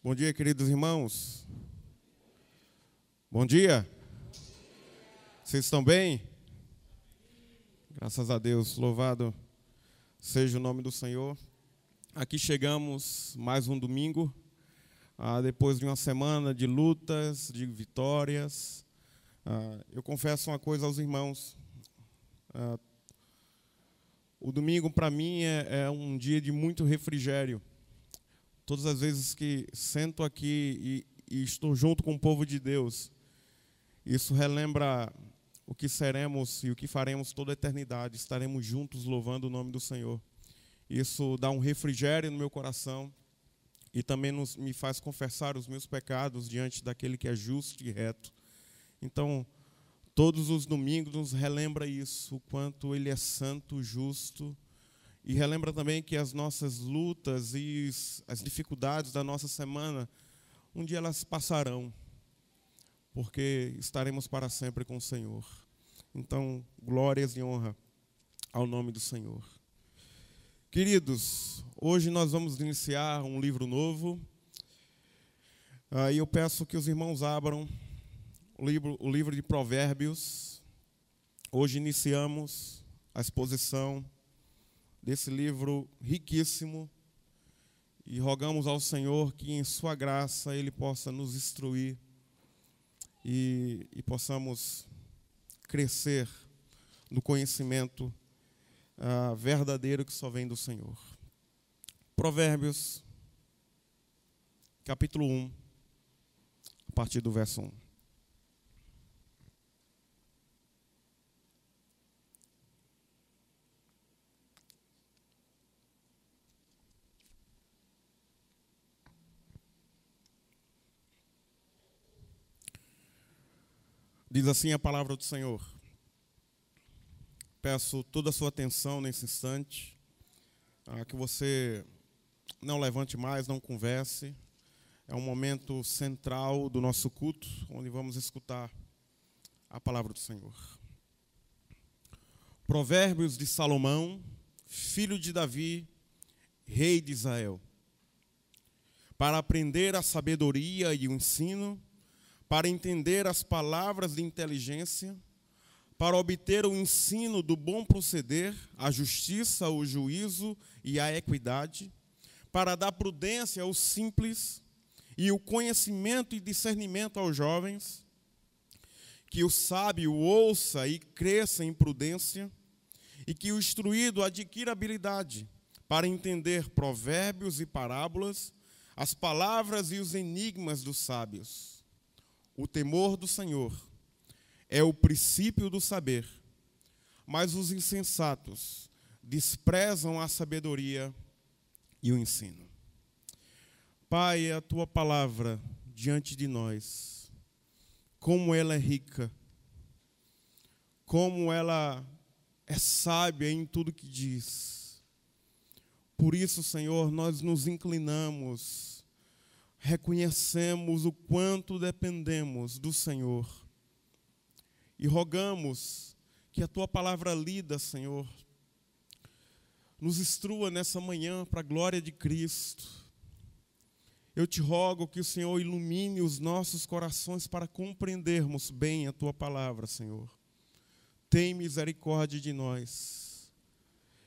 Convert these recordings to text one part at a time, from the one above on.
Bom dia, queridos irmãos. Bom dia. Vocês estão bem? Graças a Deus, louvado seja o nome do Senhor. Aqui chegamos mais um domingo, ah, depois de uma semana de lutas, de vitórias. Ah, eu confesso uma coisa aos irmãos. Ah, o domingo, para mim, é, é um dia de muito refrigério. Todas as vezes que sento aqui e, e estou junto com o povo de Deus, isso relembra o que seremos e o que faremos toda a eternidade. Estaremos juntos louvando o nome do Senhor. Isso dá um refrigério no meu coração e também nos, me faz confessar os meus pecados diante daquele que é justo e reto. Então, todos os domingos nos relembra isso, o quanto Ele é santo, justo e relembra também que as nossas lutas e as dificuldades da nossa semana, um dia elas passarão, porque estaremos para sempre com o Senhor. Então, glórias e honra ao nome do Senhor. Queridos, hoje nós vamos iniciar um livro novo. Aí eu peço que os irmãos abram o livro, o livro de Provérbios. Hoje iniciamos a exposição desse livro riquíssimo e rogamos ao Senhor que, em Sua graça, Ele possa nos instruir e, e possamos crescer no conhecimento uh, verdadeiro que só vem do Senhor. Provérbios, capítulo 1, a partir do verso 1. Diz assim a palavra do Senhor. Peço toda a sua atenção nesse instante, ah, que você não levante mais, não converse. É um momento central do nosso culto, onde vamos escutar a palavra do Senhor. Provérbios de Salomão, filho de Davi, rei de Israel. Para aprender a sabedoria e o ensino, para entender as palavras de inteligência, para obter o ensino do bom proceder, a justiça, o juízo e a equidade, para dar prudência aos simples e o conhecimento e discernimento aos jovens, que o sábio ouça e cresça em prudência, e que o instruído adquira habilidade para entender provérbios e parábolas, as palavras e os enigmas dos sábios o temor do Senhor é o princípio do saber, mas os insensatos desprezam a sabedoria e o ensino. Pai, a tua palavra diante de nós, como ela é rica, como ela é sábia em tudo que diz. Por isso, Senhor, nós nos inclinamos reconhecemos o quanto dependemos do Senhor e rogamos que a tua palavra lida, Senhor, nos instrua nessa manhã para a glória de Cristo. Eu te rogo que o Senhor ilumine os nossos corações para compreendermos bem a tua palavra, Senhor. Tem misericórdia de nós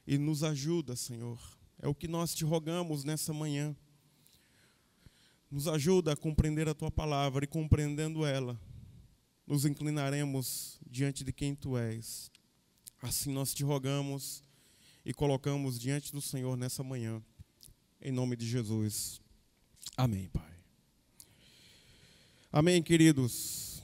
e nos ajuda, Senhor. É o que nós te rogamos nessa manhã. Nos ajuda a compreender a tua palavra e compreendendo ela, nos inclinaremos diante de quem tu és. Assim nós te rogamos e colocamos diante do Senhor nessa manhã, em nome de Jesus. Amém, Pai. Amém, queridos.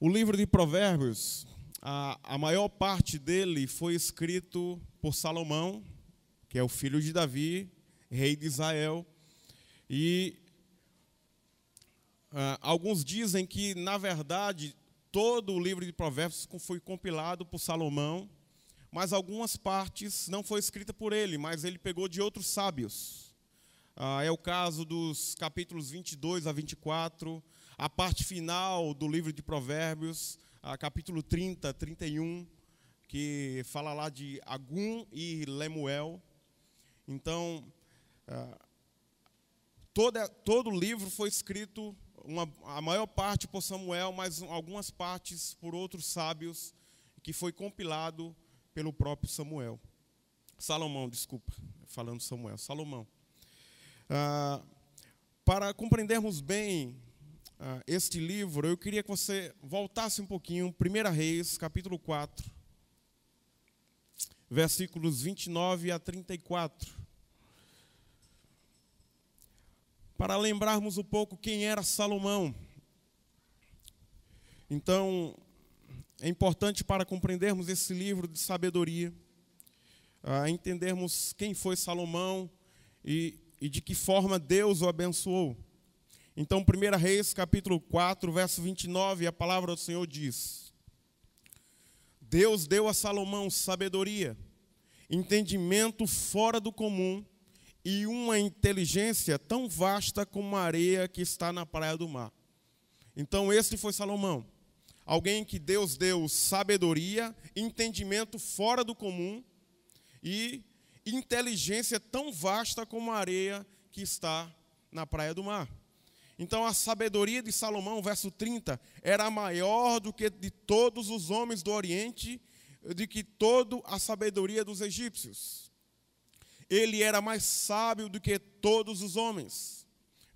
O livro de Provérbios, a, a maior parte dele foi escrito por Salomão, que é o filho de Davi, rei de Israel. E uh, alguns dizem que, na verdade, todo o livro de Provérbios foi compilado por Salomão, mas algumas partes não foi escrita por ele, mas ele pegou de outros sábios. Uh, é o caso dos capítulos 22 a 24, a parte final do livro de Provérbios, uh, capítulo 30, 31, que fala lá de Agum e Lemuel. Então, ah, toda, todo o livro foi escrito, uma, a maior parte por Samuel, mas algumas partes por outros sábios, que foi compilado pelo próprio Samuel. Salomão, desculpa, falando Samuel, Salomão. Ah, para compreendermos bem ah, este livro, eu queria que você voltasse um pouquinho, 1 Reis, capítulo 4, versículos 29 a 34. Para lembrarmos um pouco quem era Salomão. Então, é importante para compreendermos esse livro de sabedoria, uh, entendermos quem foi Salomão e, e de que forma Deus o abençoou. Então, 1 Reis, capítulo 4, verso 29, a palavra do Senhor diz: Deus deu a Salomão sabedoria, entendimento fora do comum e uma inteligência tão vasta como a areia que está na praia do mar. Então, este foi Salomão, alguém que Deus deu sabedoria, entendimento fora do comum e inteligência tão vasta como a areia que está na praia do mar. Então a sabedoria de Salomão, verso 30, era maior do que de todos os homens do Oriente, de que toda a sabedoria dos egípcios. Ele era mais sábio do que todos os homens.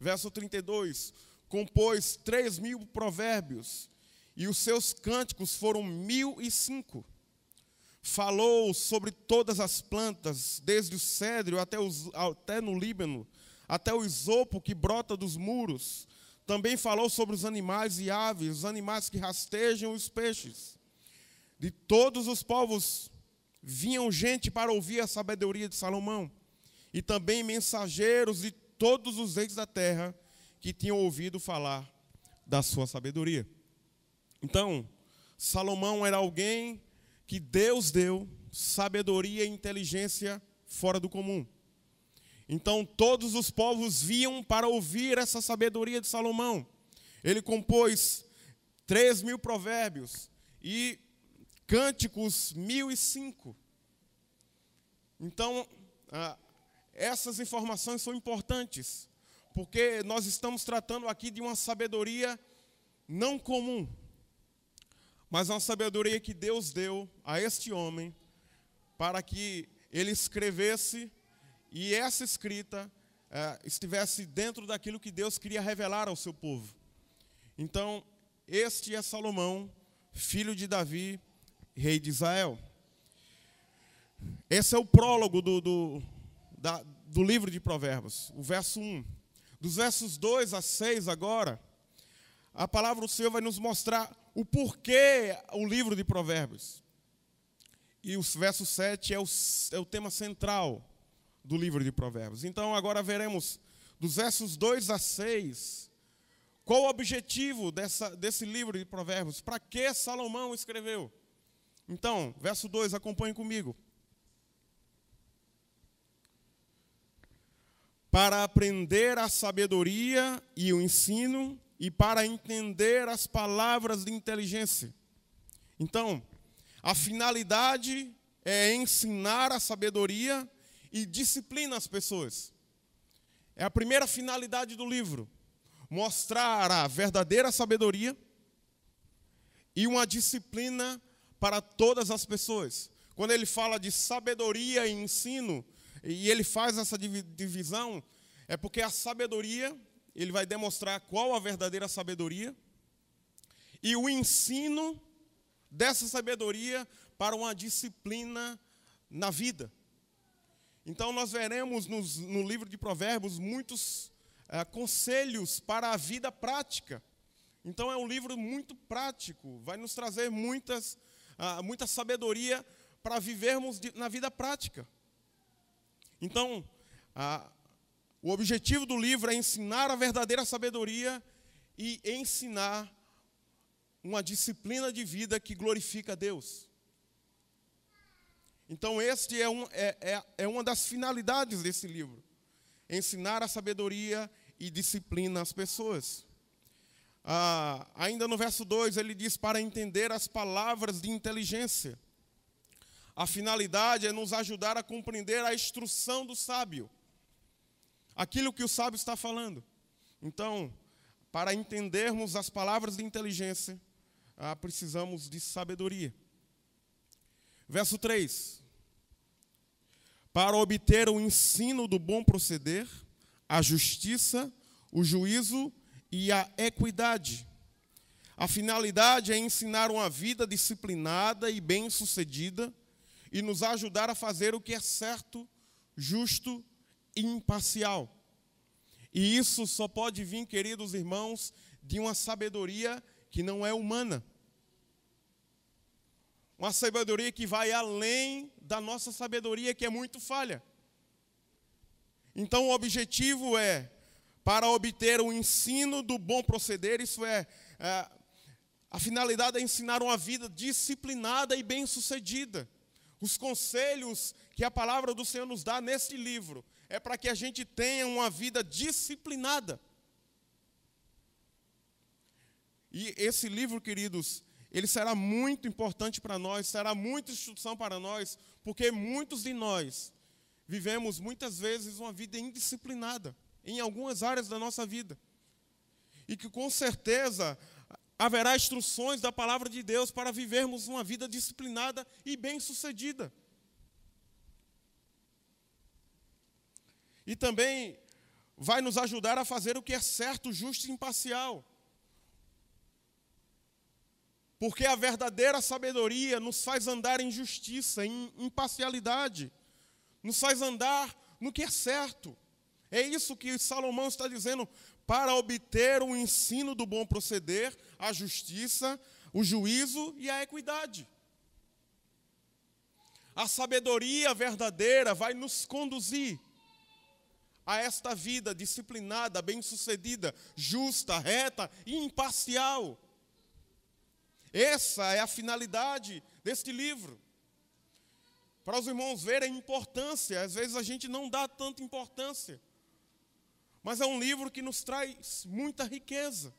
Verso 32, compôs três mil provérbios, e os seus cânticos foram mil e cinco. Falou sobre todas as plantas, desde o cedro até, os, até no Líbano, até o isopo que brota dos muros. Também falou sobre os animais e aves, os animais que rastejam os peixes. De todos os povos vinham gente para ouvir a sabedoria de Salomão, e também mensageiros de todos os reis da terra que tinham ouvido falar da sua sabedoria. Então, Salomão era alguém que Deus deu sabedoria e inteligência fora do comum. Então todos os povos vinham para ouvir essa sabedoria de Salomão. Ele compôs três mil provérbios e cânticos mil e cinco. Então, ah, essas informações são importantes, porque nós estamos tratando aqui de uma sabedoria não comum, mas uma sabedoria que Deus deu a este homem para que ele escrevesse e essa escrita é, estivesse dentro daquilo que Deus queria revelar ao seu povo. Então, este é Salomão, filho de Davi, rei de Israel. Esse é o prólogo do, do, da, do livro de Provérbios, o verso 1. Dos versos 2 a 6 agora, a palavra do Senhor vai nos mostrar o porquê o livro de Provérbios. E o verso 7 é o, é o tema central do livro de Provérbios. Então, agora veremos dos versos 2 a 6 qual o objetivo dessa, desse livro de Provérbios, para que Salomão escreveu. Então, verso 2, acompanhe comigo. Para aprender a sabedoria e o ensino, e para entender as palavras de inteligência. Então, a finalidade é ensinar a sabedoria e disciplina as pessoas. É a primeira finalidade do livro: mostrar a verdadeira sabedoria e uma disciplina para todas as pessoas. Quando ele fala de sabedoria e ensino, e ele faz essa divisão, é porque a sabedoria, ele vai demonstrar qual a verdadeira sabedoria, e o ensino dessa sabedoria para uma disciplina na vida. Então, nós veremos nos, no livro de Provérbios muitos é, conselhos para a vida prática. Então, é um livro muito prático, vai nos trazer muitas, muita sabedoria para vivermos na vida prática. Então, o objetivo do livro é ensinar a verdadeira sabedoria e ensinar uma disciplina de vida que glorifica a Deus. Então, este é, um, é, é, é uma das finalidades desse livro: ensinar a sabedoria e disciplina às pessoas. Ah, ainda no verso 2, ele diz: para entender as palavras de inteligência. A finalidade é nos ajudar a compreender a instrução do sábio. aquilo que o sábio está falando. Então, para entendermos as palavras de inteligência, ah, precisamos de sabedoria. Verso 3: Para obter o ensino do bom proceder, a justiça, o juízo e a equidade. A finalidade é ensinar uma vida disciplinada e bem-sucedida e nos ajudar a fazer o que é certo, justo e imparcial. E isso só pode vir, queridos irmãos, de uma sabedoria que não é humana. Uma sabedoria que vai além da nossa sabedoria, que é muito falha. Então, o objetivo é para obter o ensino do bom proceder, isso é, é a finalidade é ensinar uma vida disciplinada e bem-sucedida. Os conselhos que a palavra do Senhor nos dá neste livro é para que a gente tenha uma vida disciplinada. E esse livro, queridos, ele será muito importante para nós, será muita instrução para nós, porque muitos de nós vivemos muitas vezes uma vida indisciplinada em algumas áreas da nossa vida. E que com certeza haverá instruções da palavra de Deus para vivermos uma vida disciplinada e bem-sucedida. E também vai nos ajudar a fazer o que é certo, justo e imparcial. Porque a verdadeira sabedoria nos faz andar em justiça, em imparcialidade nos faz andar no que é certo. É isso que Salomão está dizendo, para obter o ensino do bom proceder, a justiça, o juízo e a equidade. A sabedoria verdadeira vai nos conduzir a esta vida disciplinada, bem-sucedida, justa, reta e imparcial. Essa é a finalidade deste livro para os irmãos verem a importância. Às vezes a gente não dá tanta importância. Mas é um livro que nos traz muita riqueza.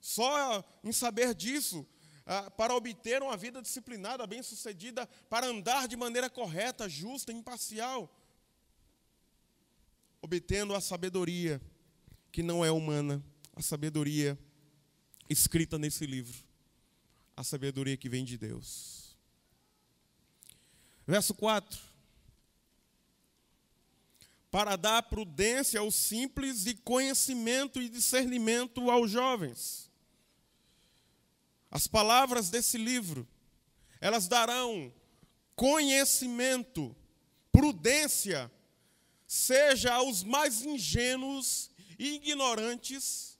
Só em saber disso, ah, para obter uma vida disciplinada, bem-sucedida, para andar de maneira correta, justa, imparcial, obtendo a sabedoria que não é humana, a sabedoria escrita nesse livro, a sabedoria que vem de Deus. Verso 4. Para dar prudência aos simples e conhecimento e discernimento aos jovens. As palavras desse livro, elas darão conhecimento, prudência, seja aos mais ingênuos e ignorantes,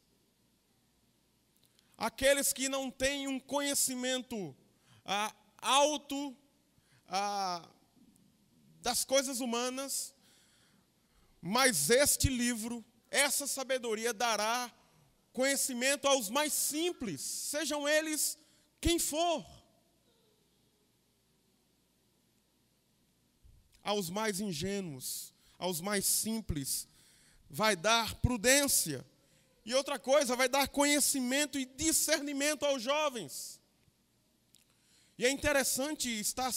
aqueles que não têm um conhecimento ah, alto ah, das coisas humanas, mas este livro, essa sabedoria dará conhecimento aos mais simples, sejam eles quem for. Aos mais ingênuos, aos mais simples, vai dar prudência. E outra coisa, vai dar conhecimento e discernimento aos jovens. E é interessante estar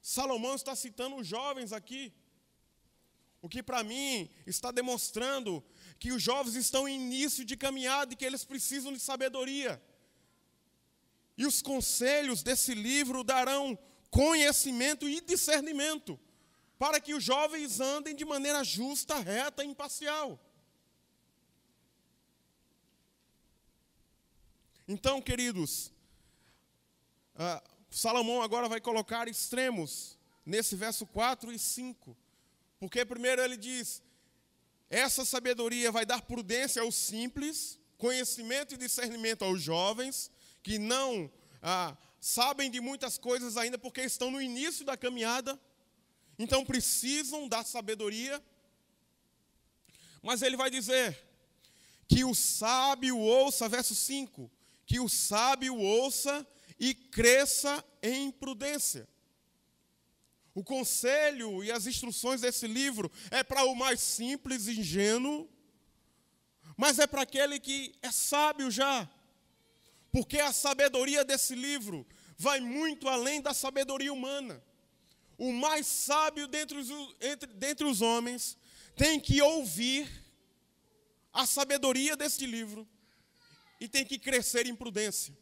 Salomão está citando os jovens aqui. O que para mim está demonstrando que os jovens estão em início de caminhada e que eles precisam de sabedoria. E os conselhos desse livro darão conhecimento e discernimento para que os jovens andem de maneira justa, reta e imparcial. Então, queridos, ah, Salomão agora vai colocar extremos nesse verso 4 e 5. Porque primeiro ele diz: essa sabedoria vai dar prudência aos simples, conhecimento e discernimento aos jovens, que não ah, sabem de muitas coisas ainda porque estão no início da caminhada, então precisam da sabedoria. Mas ele vai dizer que o sábio ouça, verso 5, que o sábio ouça e cresça em prudência. O conselho e as instruções desse livro é para o mais simples ingênuo, mas é para aquele que é sábio já. Porque a sabedoria desse livro vai muito além da sabedoria humana. O mais sábio dentre os, entre, dentre os homens tem que ouvir a sabedoria deste livro e tem que crescer em prudência.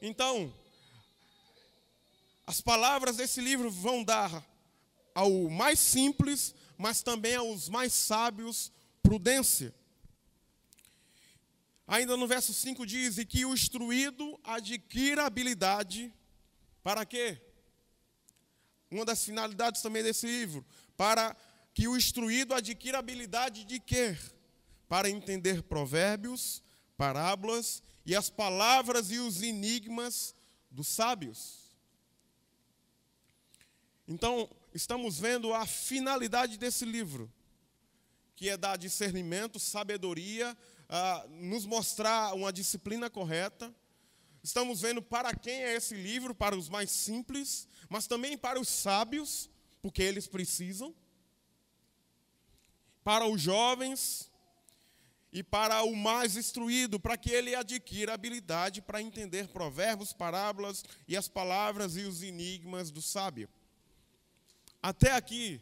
Então, as palavras desse livro vão dar ao mais simples, mas também aos mais sábios, prudência. Ainda no verso 5 diz: E que o instruído adquira habilidade, para quê? Uma das finalidades também desse livro, para que o instruído adquira habilidade de quê? Para entender provérbios, parábolas e as palavras e os enigmas dos sábios. Então, estamos vendo a finalidade desse livro, que é dar discernimento, sabedoria, uh, nos mostrar uma disciplina correta. Estamos vendo para quem é esse livro, para os mais simples, mas também para os sábios, porque eles precisam. Para os jovens e para o mais instruído, para que ele adquira habilidade para entender provérbios, parábolas e as palavras e os enigmas do sábio. Até aqui,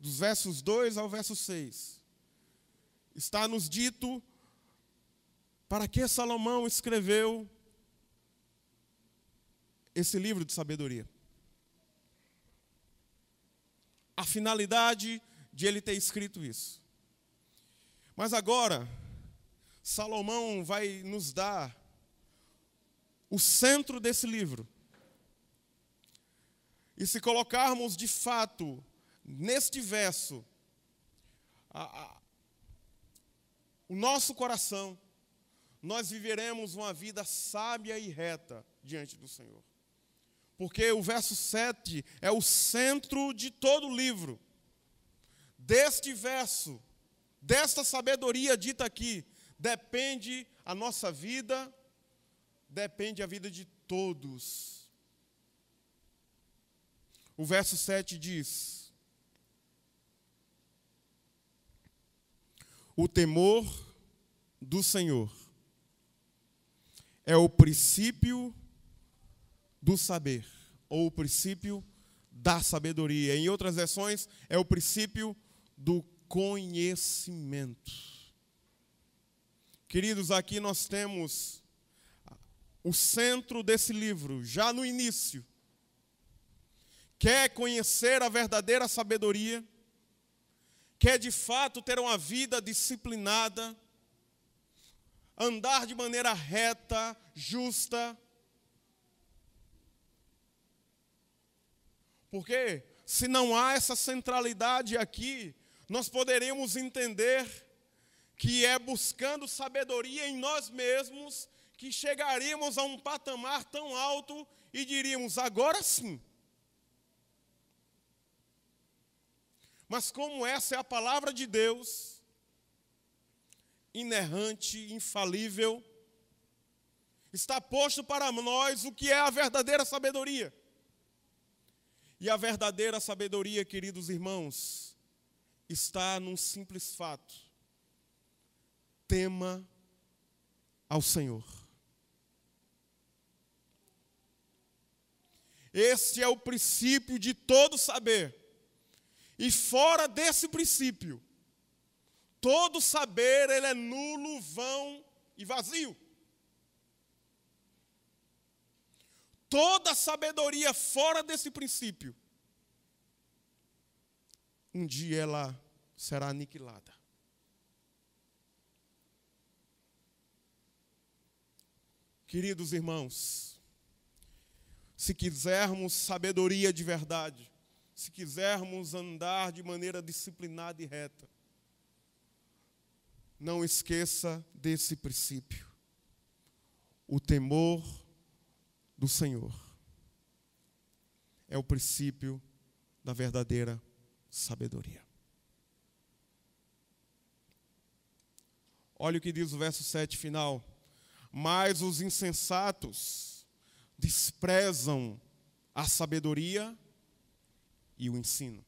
dos versos 2 ao verso 6, está nos dito para que Salomão escreveu esse livro de sabedoria. A finalidade de ele ter escrito isso. Mas agora, Salomão vai nos dar o centro desse livro. E se colocarmos de fato neste verso a, a, o nosso coração, nós viveremos uma vida sábia e reta diante do Senhor. Porque o verso 7 é o centro de todo o livro. Deste verso, desta sabedoria dita aqui, depende a nossa vida, depende a vida de todos. O verso 7 diz: O temor do Senhor é o princípio do saber, ou o princípio da sabedoria. Em outras versões, é o princípio do conhecimento. Queridos, aqui nós temos o centro desse livro, já no início. Quer conhecer a verdadeira sabedoria? Quer de fato ter uma vida disciplinada? Andar de maneira reta, justa? Porque se não há essa centralidade aqui, nós poderemos entender que é buscando sabedoria em nós mesmos que chegaríamos a um patamar tão alto e diríamos: agora sim. Mas como essa é a palavra de Deus, inerrante, infalível, está posto para nós o que é a verdadeira sabedoria. E a verdadeira sabedoria, queridos irmãos, está num simples fato: tema ao Senhor. Esse é o princípio de todo saber. E fora desse princípio, todo saber ele é nulo, vão e vazio. Toda sabedoria fora desse princípio um dia ela será aniquilada. Queridos irmãos, se quisermos sabedoria de verdade, se quisermos andar de maneira disciplinada e reta, não esqueça desse princípio: o temor do Senhor é o princípio da verdadeira sabedoria. Olha o que diz o verso 7 final. Mas os insensatos desprezam a sabedoria e o ensino.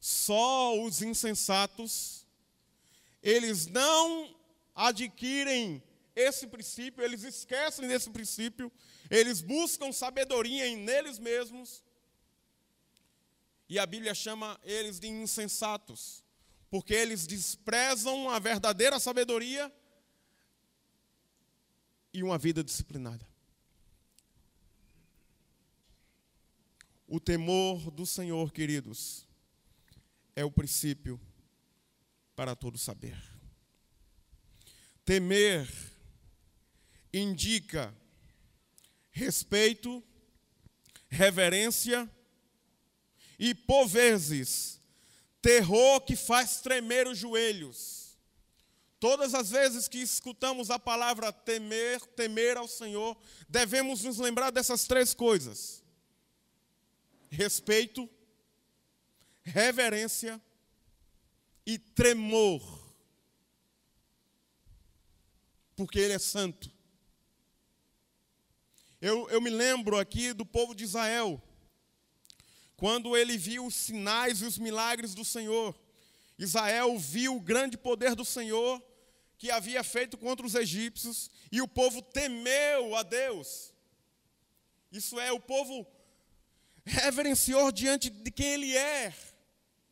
Só os insensatos, eles não adquirem esse princípio, eles esquecem desse princípio, eles buscam sabedoria em neles mesmos, E a Bíblia chama eles de insensatos, porque eles desprezam a verdadeira sabedoria e uma vida disciplinada. O temor do Senhor, queridos, é o princípio para todo saber. Temer indica respeito, reverência e, por vezes, terror que faz tremer os joelhos. Todas as vezes que escutamos a palavra temer, temer ao Senhor, devemos nos lembrar dessas três coisas: respeito, reverência e tremor. Porque Ele é santo. Eu, eu me lembro aqui do povo de Israel, quando ele viu os sinais e os milagres do Senhor. Israel viu o grande poder do Senhor que havia feito contra os egípcios, e o povo temeu a Deus. Isso é, o povo reverenciou diante de quem ele é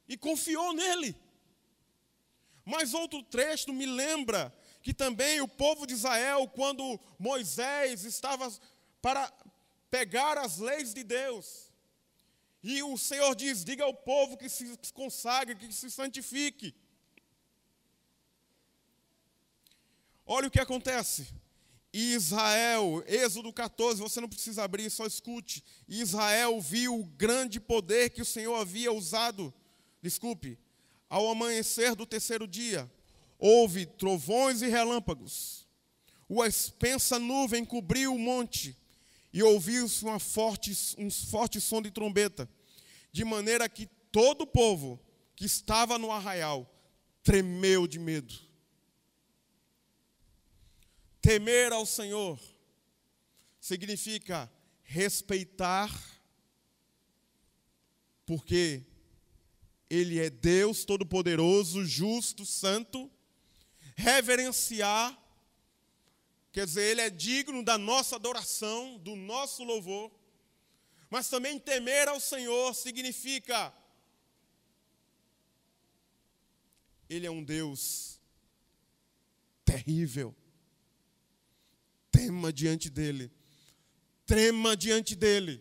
e confiou nele. Mas outro trecho me lembra que também o povo de Israel, quando Moisés estava para pegar as leis de Deus, e o Senhor diz: diga ao povo que se consagre, que se santifique. Olha o que acontece. Israel, Êxodo 14, você não precisa abrir, só escute. Israel viu o grande poder que o Senhor havia usado, desculpe, ao amanhecer do terceiro dia. Houve trovões e relâmpagos. Uma expensa nuvem cobriu o monte e ouviu-se forte, um forte som de trombeta, de maneira que todo o povo que estava no arraial tremeu de medo. Temer ao Senhor significa respeitar, porque Ele é Deus Todo-Poderoso, justo, santo, reverenciar, quer dizer, Ele é digno da nossa adoração, do nosso louvor, mas também temer ao Senhor significa Ele é um Deus terrível tema diante dele. Trema diante dele,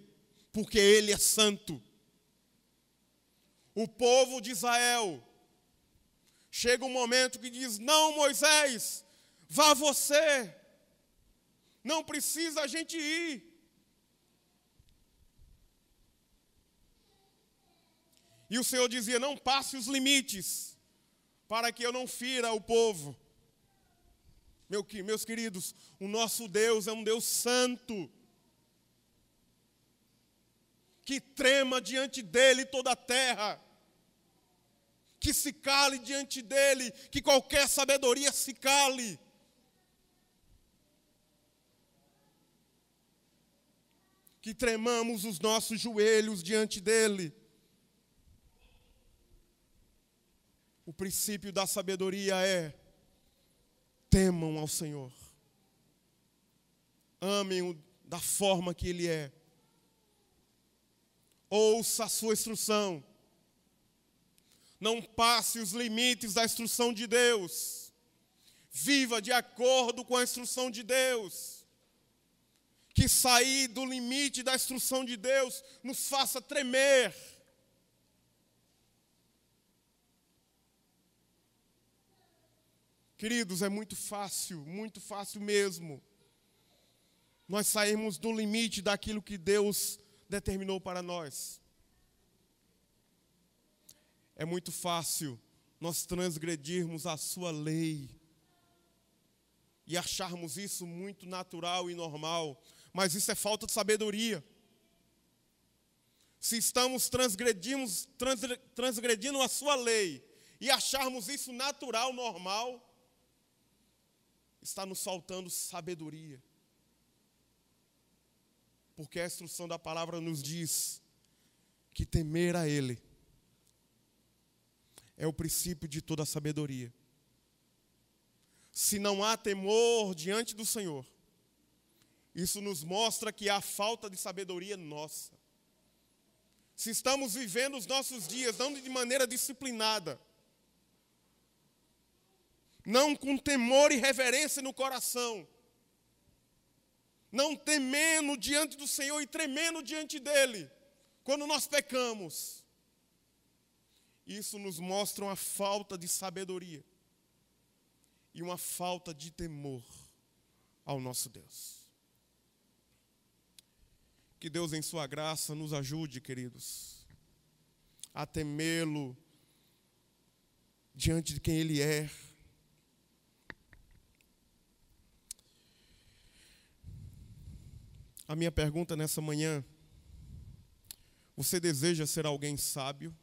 porque ele é santo. O povo de Israel chega um momento que diz: Não, Moisés, vá você, não precisa a gente ir. E o Senhor dizia: Não passe os limites, para que eu não fira o povo. Meu, meus queridos, o nosso Deus é um Deus santo, que trema diante dele toda a terra, que se cale diante dele, que qualquer sabedoria se cale. Que tremamos os nossos joelhos diante dele. O princípio da sabedoria é temam ao Senhor. Amem-o da forma que Ele é. Ouça a sua instrução. Não passe os limites da instrução de Deus. Viva de acordo com a instrução de Deus. Que sair do limite da instrução de Deus nos faça tremer Queridos, é muito fácil, muito fácil mesmo. Nós saímos do limite daquilo que Deus determinou para nós. É muito fácil nós transgredirmos a sua lei e acharmos isso muito natural e normal, mas isso é falta de sabedoria. Se estamos transgredindo, transgredindo a sua lei e acharmos isso natural, normal, está nos faltando sabedoria. Porque a instrução da palavra nos diz que temer a Ele é o princípio de toda sabedoria. Se não há temor diante do Senhor, isso nos mostra que há falta de sabedoria nossa. se estamos vivendo os nossos dias não de maneira disciplinada, não com temor e reverência no coração, não temendo diante do Senhor e tremendo diante dEle, quando nós pecamos. Isso nos mostra uma falta de sabedoria e uma falta de temor ao nosso Deus. Que Deus, em Sua graça, nos ajude, queridos, a temê-lo diante de quem Ele é. A minha pergunta nessa manhã: você deseja ser alguém sábio?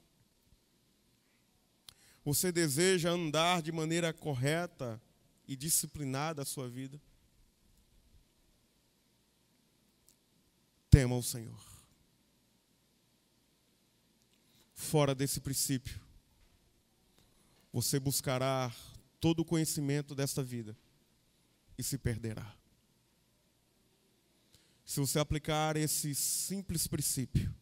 Você deseja andar de maneira correta e disciplinada a sua vida? tema o Senhor. Fora desse princípio, você buscará todo o conhecimento desta vida e se perderá. Se você aplicar esse simples princípio,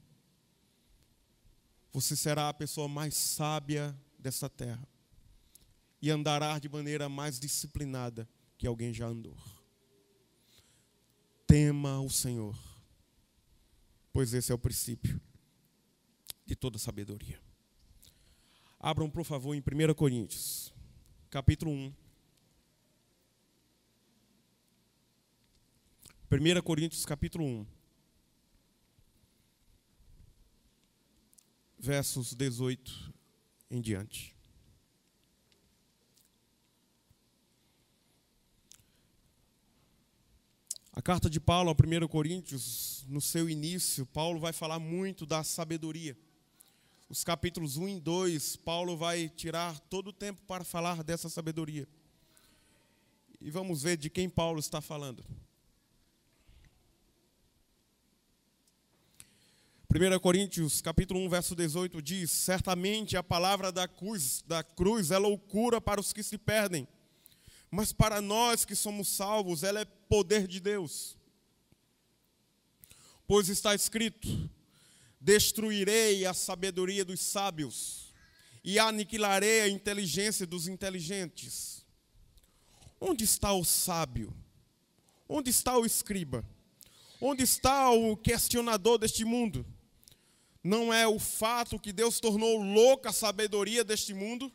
você será a pessoa mais sábia dessa terra e andará de maneira mais disciplinada que alguém já andou. Tema o Senhor pois esse é o princípio de toda sabedoria. Abram, por favor, em 1 Coríntios, capítulo 1. 1 Coríntios, capítulo 1. Versos 18 em diante. A carta de Paulo ao 1 Coríntios, no seu início, Paulo vai falar muito da sabedoria. Os capítulos 1 e 2, Paulo vai tirar todo o tempo para falar dessa sabedoria. E vamos ver de quem Paulo está falando. 1 Coríntios, capítulo 1, verso 18 diz: Certamente a palavra da cruz, da cruz é loucura para os que se perdem mas para nós que somos salvos, ela é poder de Deus. Pois está escrito: Destruirei a sabedoria dos sábios e aniquilarei a inteligência dos inteligentes. Onde está o sábio? Onde está o escriba? Onde está o questionador deste mundo? Não é o fato que Deus tornou louca a sabedoria deste mundo?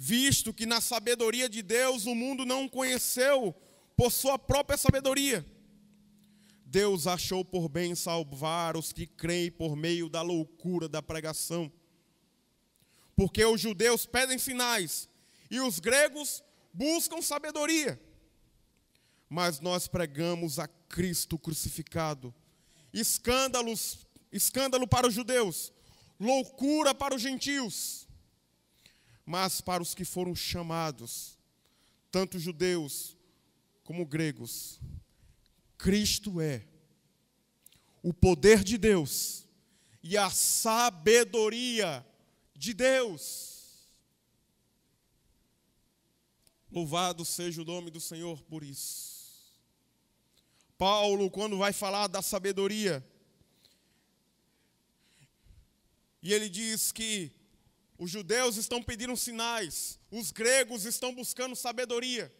visto que na sabedoria de Deus o mundo não conheceu por sua própria sabedoria. Deus achou por bem salvar os que creem por meio da loucura da pregação. Porque os judeus pedem sinais e os gregos buscam sabedoria. Mas nós pregamos a Cristo crucificado. Escândalos, escândalo para os judeus, loucura para os gentios mas para os que foram chamados, tanto judeus como gregos, Cristo é o poder de Deus e a sabedoria de Deus. Louvado seja o nome do Senhor por isso. Paulo, quando vai falar da sabedoria, e ele diz que os judeus estão pedindo sinais, os gregos estão buscando sabedoria.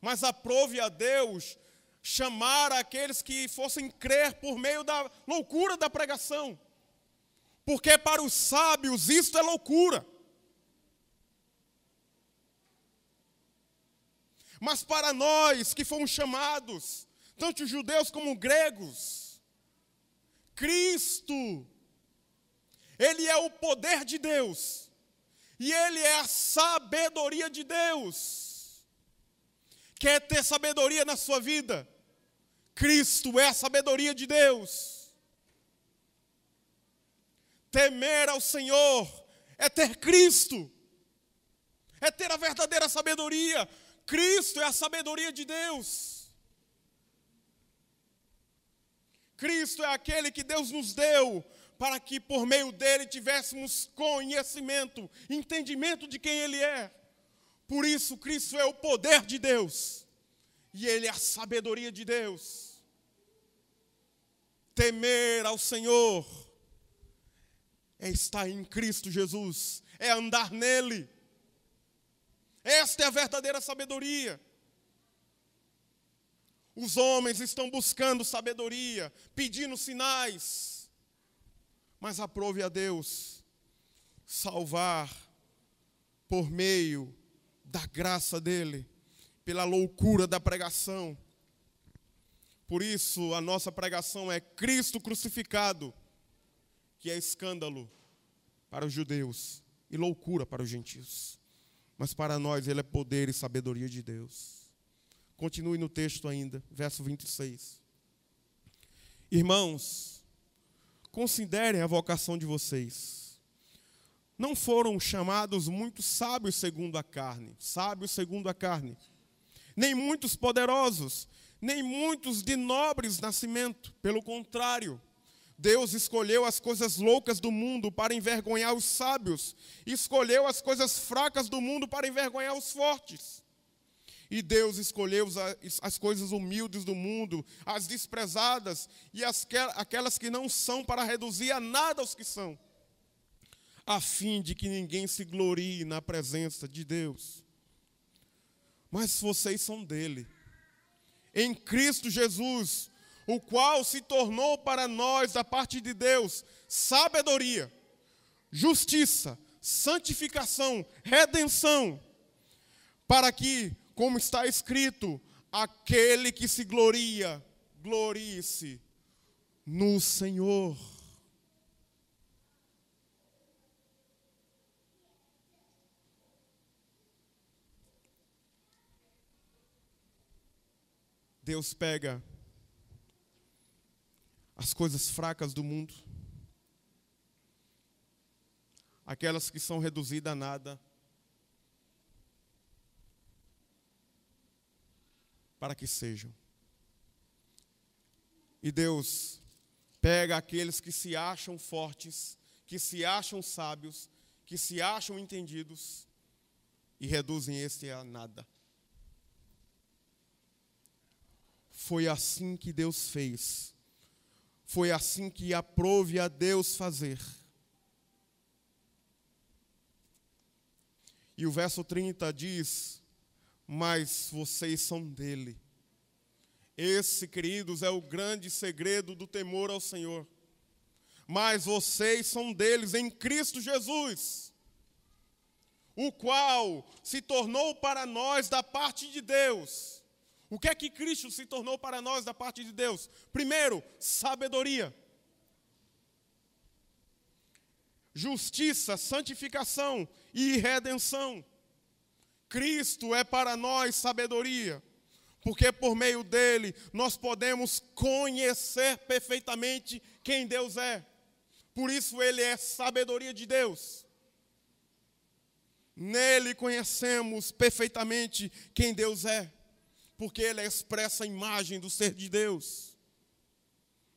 Mas aprove a Deus chamar aqueles que fossem crer por meio da loucura da pregação. Porque para os sábios isto é loucura. Mas para nós que fomos chamados, tanto judeus como gregos, Cristo ele é o poder de Deus. E Ele é a sabedoria de Deus. Quer ter sabedoria na sua vida? Cristo é a sabedoria de Deus. Temer ao Senhor é ter Cristo, é ter a verdadeira sabedoria. Cristo é a sabedoria de Deus. Cristo é aquele que Deus nos deu para que por meio dele tivéssemos conhecimento, entendimento de quem ele é. Por isso, Cristo é o poder de Deus e ele é a sabedoria de Deus. Temer ao Senhor é estar em Cristo Jesus, é andar nele. Esta é a verdadeira sabedoria. Os homens estão buscando sabedoria, pedindo sinais, mas aprove a Deus salvar por meio da graça dele, pela loucura da pregação. Por isso, a nossa pregação é Cristo crucificado, que é escândalo para os judeus e loucura para os gentios. Mas para nós ele é poder e sabedoria de Deus. Continue no texto ainda, verso 26. Irmãos, considerem a vocação de vocês. Não foram chamados muitos sábios segundo a carne, sábios segundo a carne, nem muitos poderosos, nem muitos de nobres nascimento. Pelo contrário, Deus escolheu as coisas loucas do mundo para envergonhar os sábios, escolheu as coisas fracas do mundo para envergonhar os fortes. E Deus escolheu as coisas humildes do mundo, as desprezadas e as, aquelas que não são, para reduzir a nada os que são, a fim de que ninguém se glorie na presença de Deus. Mas vocês são dele, em Cristo Jesus, o qual se tornou para nós, da parte de Deus, sabedoria, justiça, santificação, redenção, para que como está escrito: aquele que se gloria, glorie-se no Senhor. Deus pega as coisas fracas do mundo, aquelas que são reduzidas a nada, para que sejam. E Deus pega aqueles que se acham fortes, que se acham sábios, que se acham entendidos e reduzem este a nada. Foi assim que Deus fez. Foi assim que aprove a Deus fazer. E o verso 30 diz: mas vocês são dele. Esse, queridos, é o grande segredo do temor ao Senhor. Mas vocês são deles em Cristo Jesus, o qual se tornou para nós da parte de Deus. O que é que Cristo se tornou para nós da parte de Deus? Primeiro, sabedoria. Justiça, santificação e redenção. Cristo é para nós sabedoria, porque por meio dele nós podemos conhecer perfeitamente quem Deus é. Por isso ele é sabedoria de Deus. Nele conhecemos perfeitamente quem Deus é, porque ele expressa a imagem do ser de Deus.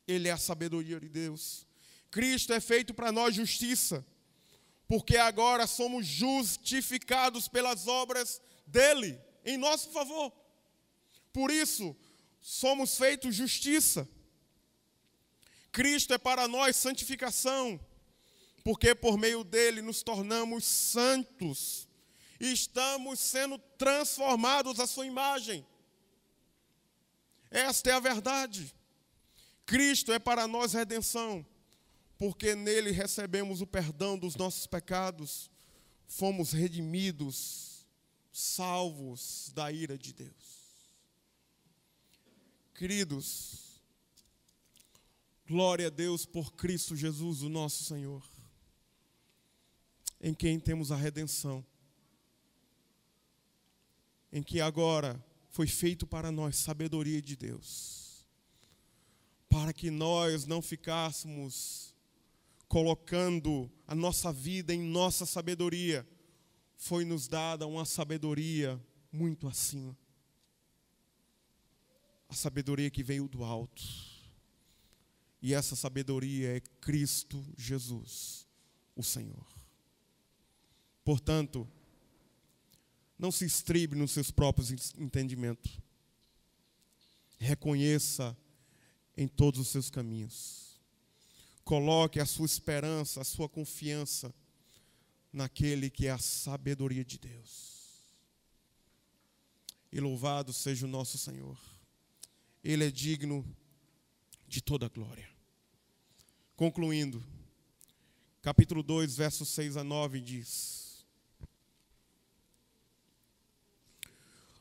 Ele é a sabedoria de Deus. Cristo é feito para nós justiça porque agora somos justificados pelas obras dele, em nosso favor. Por isso, somos feitos justiça. Cristo é para nós santificação, porque por meio dele nos tornamos santos e estamos sendo transformados à sua imagem. Esta é a verdade. Cristo é para nós redenção porque nele recebemos o perdão dos nossos pecados, fomos redimidos, salvos da ira de Deus. Queridos, glória a Deus por Cristo Jesus, o nosso Senhor, em quem temos a redenção, em que agora foi feito para nós sabedoria de Deus, para que nós não ficássemos colocando a nossa vida em nossa sabedoria, foi nos dada uma sabedoria muito acima. A sabedoria que veio do alto. E essa sabedoria é Cristo Jesus, o Senhor. Portanto, não se estribe nos seus próprios entendimentos. Reconheça em todos os seus caminhos. Coloque a sua esperança, a sua confiança naquele que é a sabedoria de Deus. E louvado seja o nosso Senhor. Ele é digno de toda glória. Concluindo, capítulo 2, versos 6 a 9 diz: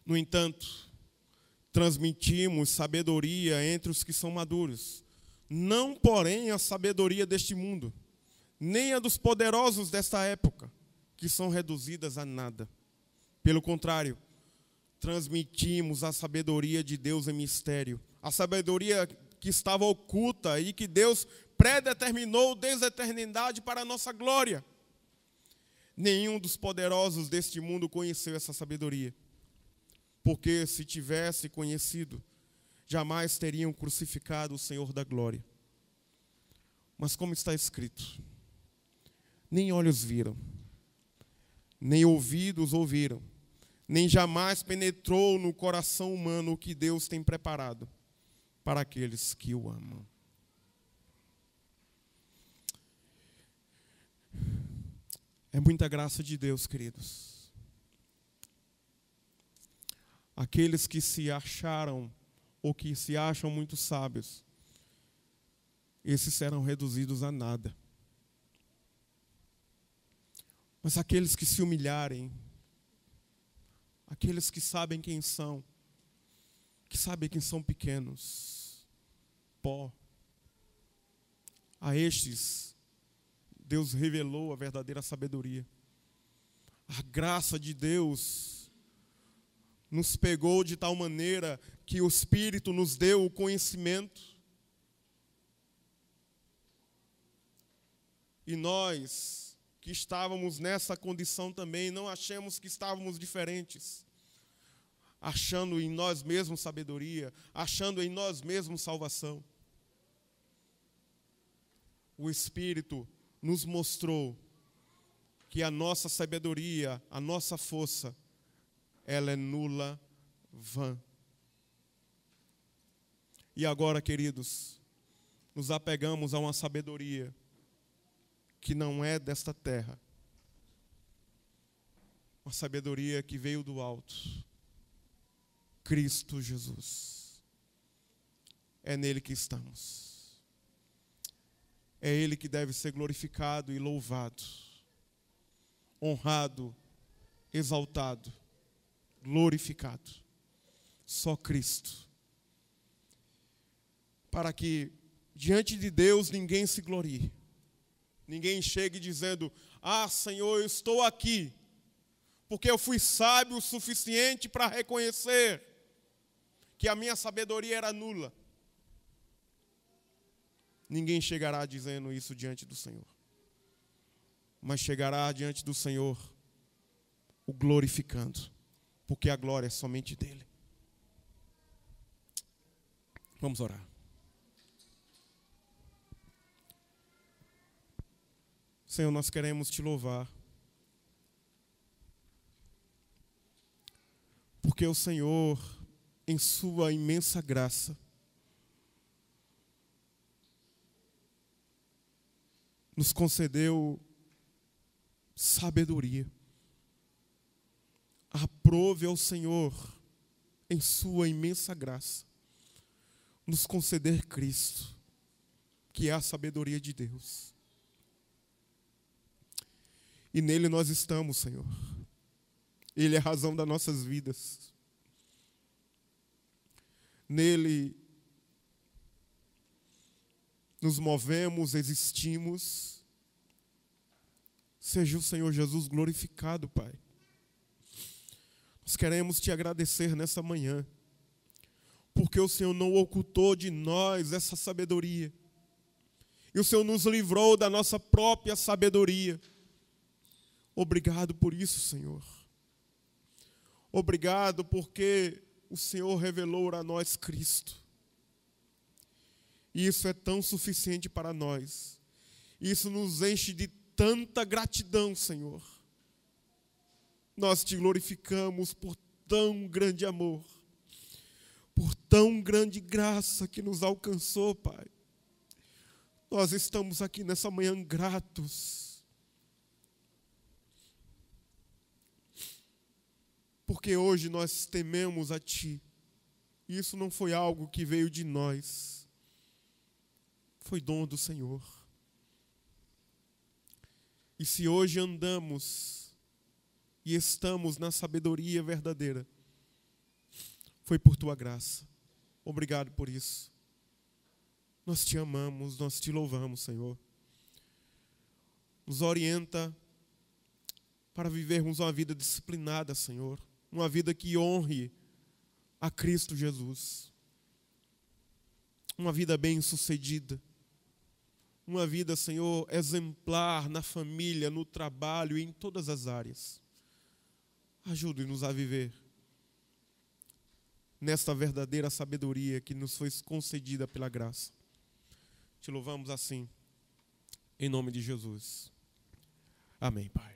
No entanto, transmitimos sabedoria entre os que são maduros, não, porém, a sabedoria deste mundo, nem a dos poderosos desta época, que são reduzidas a nada. Pelo contrário, transmitimos a sabedoria de Deus em mistério, a sabedoria que estava oculta e que Deus predeterminou desde a eternidade para a nossa glória. Nenhum dos poderosos deste mundo conheceu essa sabedoria porque se tivesse conhecido, jamais teriam crucificado o Senhor da glória. Mas como está escrito, nem olhos viram, nem ouvidos ouviram, nem jamais penetrou no coração humano o que Deus tem preparado para aqueles que o amam. É muita graça de Deus, queridos aqueles que se acharam ou que se acham muito sábios, esses serão reduzidos a nada. Mas aqueles que se humilharem, aqueles que sabem quem são, que sabem quem são pequenos, pó, a estes, Deus revelou a verdadeira sabedoria. A graça de Deus nos pegou de tal maneira que o Espírito nos deu o conhecimento. E nós, que estávamos nessa condição também, não achamos que estávamos diferentes, achando em nós mesmos sabedoria, achando em nós mesmos salvação. O Espírito nos mostrou que a nossa sabedoria, a nossa força, ela é nula, vã. E agora, queridos, nos apegamos a uma sabedoria que não é desta terra, uma sabedoria que veio do alto. Cristo Jesus. É nele que estamos. É ele que deve ser glorificado e louvado, honrado, exaltado glorificado. Só Cristo. Para que diante de Deus ninguém se glorie. Ninguém chegue dizendo: Ah, Senhor, eu estou aqui, porque eu fui sábio o suficiente para reconhecer que a minha sabedoria era nula. Ninguém chegará dizendo isso diante do Senhor, mas chegará diante do Senhor o glorificando porque a glória é somente dele. Vamos orar. Senhor, nós queremos te louvar. Porque o Senhor, em Sua imensa graça, nos concedeu sabedoria aprove ao Senhor, em Sua imensa graça, nos conceder Cristo, que é a sabedoria de Deus. E nele nós estamos, Senhor. Ele é a razão das nossas vidas. Nele nos movemos, existimos. Seja o Senhor Jesus glorificado, Pai. Nós queremos te agradecer nessa manhã, porque o Senhor não ocultou de nós essa sabedoria, e o Senhor nos livrou da nossa própria sabedoria. Obrigado por isso, Senhor. Obrigado porque o Senhor revelou a nós Cristo. E isso é tão suficiente para nós. Isso nos enche de tanta gratidão, Senhor nós te glorificamos por tão grande amor, por tão grande graça que nos alcançou, Pai. Nós estamos aqui nessa manhã gratos. Porque hoje nós tememos a Ti. Isso não foi algo que veio de nós, foi dom do Senhor. E se hoje andamos e estamos na sabedoria verdadeira, foi por tua graça. Obrigado por isso. Nós te amamos, nós te louvamos, Senhor. Nos orienta para vivermos uma vida disciplinada, Senhor. Uma vida que honre a Cristo Jesus. Uma vida bem-sucedida. Uma vida, Senhor, exemplar na família, no trabalho e em todas as áreas. Ajude-nos a viver nesta verdadeira sabedoria que nos foi concedida pela graça. Te louvamos assim, em nome de Jesus. Amém, Pai.